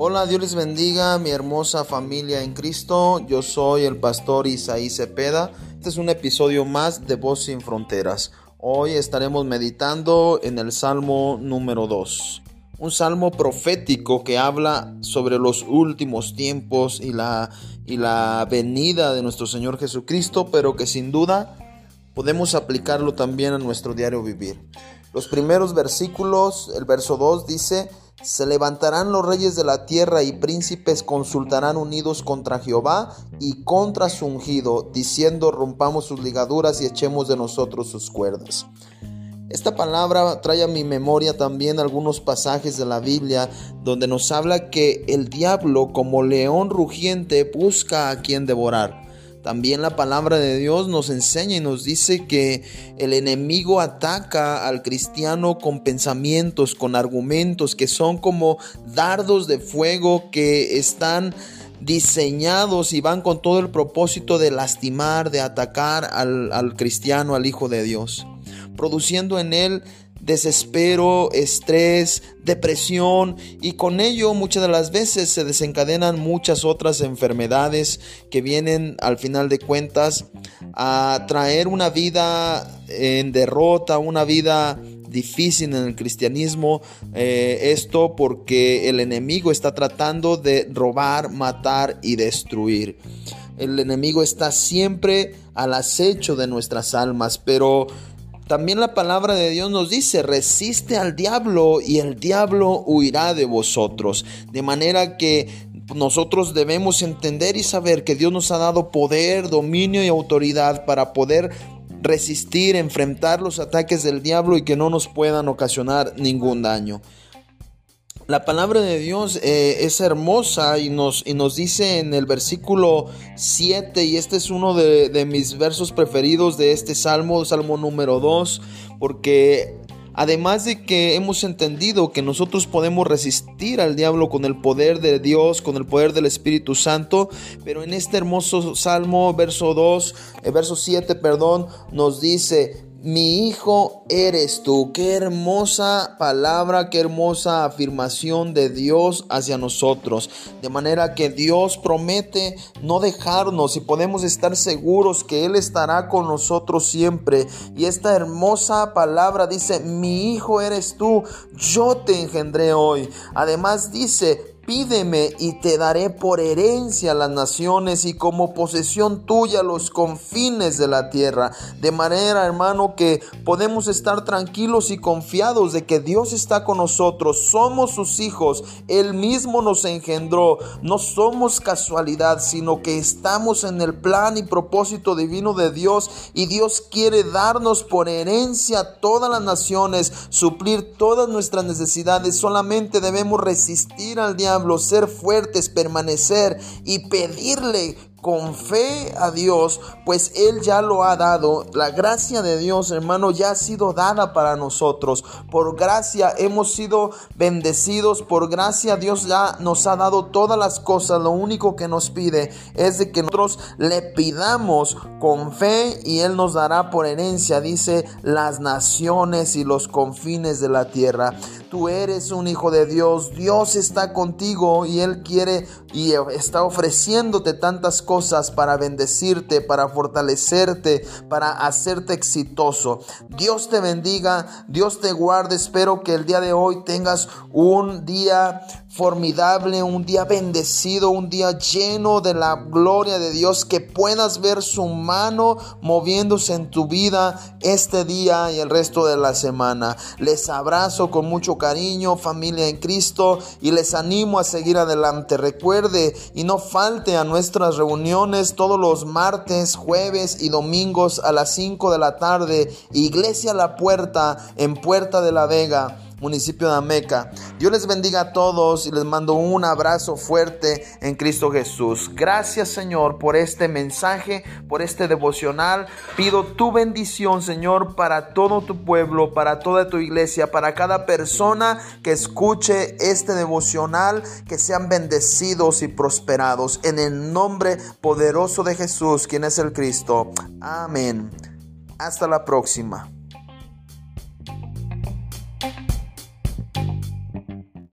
Hola, Dios les bendiga, mi hermosa familia en Cristo. Yo soy el pastor Isaí Cepeda. Este es un episodio más de Voz sin Fronteras. Hoy estaremos meditando en el Salmo número 2. Un salmo profético que habla sobre los últimos tiempos y la, y la venida de nuestro Señor Jesucristo, pero que sin duda podemos aplicarlo también a nuestro diario vivir. Los primeros versículos, el verso 2 dice, se levantarán los reyes de la tierra y príncipes consultarán unidos contra Jehová y contra su ungido, diciendo rompamos sus ligaduras y echemos de nosotros sus cuerdas. Esta palabra trae a mi memoria también algunos pasajes de la Biblia donde nos habla que el diablo como león rugiente busca a quien devorar. También la palabra de Dios nos enseña y nos dice que el enemigo ataca al cristiano con pensamientos, con argumentos que son como dardos de fuego que están diseñados y van con todo el propósito de lastimar, de atacar al, al cristiano, al Hijo de Dios, produciendo en él desespero, estrés, depresión y con ello muchas de las veces se desencadenan muchas otras enfermedades que vienen al final de cuentas a traer una vida en derrota, una vida difícil en el cristianismo. Eh, esto porque el enemigo está tratando de robar, matar y destruir. El enemigo está siempre al acecho de nuestras almas, pero también la palabra de Dios nos dice, resiste al diablo y el diablo huirá de vosotros. De manera que nosotros debemos entender y saber que Dios nos ha dado poder, dominio y autoridad para poder resistir, enfrentar los ataques del diablo y que no nos puedan ocasionar ningún daño. La palabra de Dios eh, es hermosa y nos, y nos dice en el versículo 7, y este es uno de, mis versos preferidos de este salmo, salmo número 2, porque Además de que hemos entendido que nosotros podemos resistir al diablo con el poder de Dios, con el poder del Espíritu Santo, pero en este hermoso salmo, verso 2, eh, verso 7, perdón, nos dice, mi hijo eres tú. Qué hermosa palabra, qué hermosa afirmación de Dios hacia nosotros. De manera que Dios promete no dejarnos y podemos estar seguros que Él estará con nosotros siempre. Y esta hermosa palabra dice, mi hijo eres tú, yo te engendré hoy. Además dice, Pídeme y te daré por herencia las naciones y como posesión tuya los confines de la tierra. De manera, hermano, que podemos estar tranquilos y confiados de que Dios está con nosotros. Somos sus hijos. Él mismo nos engendró. No somos casualidad, sino que estamos en el plan y propósito divino de Dios. Y Dios quiere darnos por herencia todas las naciones, suplir todas nuestras necesidades. Solamente debemos resistir al diablo ser fuertes, permanecer y pedirle con fe a Dios, pues Él ya lo ha dado. La gracia de Dios, hermano, ya ha sido dada para nosotros. Por gracia hemos sido bendecidos. Por gracia Dios ya nos ha dado todas las cosas. Lo único que nos pide es de que nosotros le pidamos con fe y Él nos dará por herencia, dice, las naciones y los confines de la tierra. Tú eres un hijo de Dios. Dios está contigo y Él quiere y está ofreciéndote tantas cosas para bendecirte, para fortalecerte, para hacerte exitoso. Dios te bendiga, Dios te guarde. Espero que el día de hoy tengas un día formidable, un día bendecido, un día lleno de la gloria de Dios, que puedas ver su mano moviéndose en tu vida este día y el resto de la semana. Les abrazo con mucho cariño, familia en Cristo, y les animo a seguir adelante. Recuerde y no falte a nuestras reuniones todos los martes, jueves y domingos a las 5 de la tarde. Iglesia La Puerta en Puerta de la Vega municipio de Ameca. Dios les bendiga a todos y les mando un abrazo fuerte en Cristo Jesús. Gracias Señor por este mensaje, por este devocional. Pido tu bendición Señor para todo tu pueblo, para toda tu iglesia, para cada persona que escuche este devocional, que sean bendecidos y prosperados en el nombre poderoso de Jesús, quien es el Cristo. Amén. Hasta la próxima.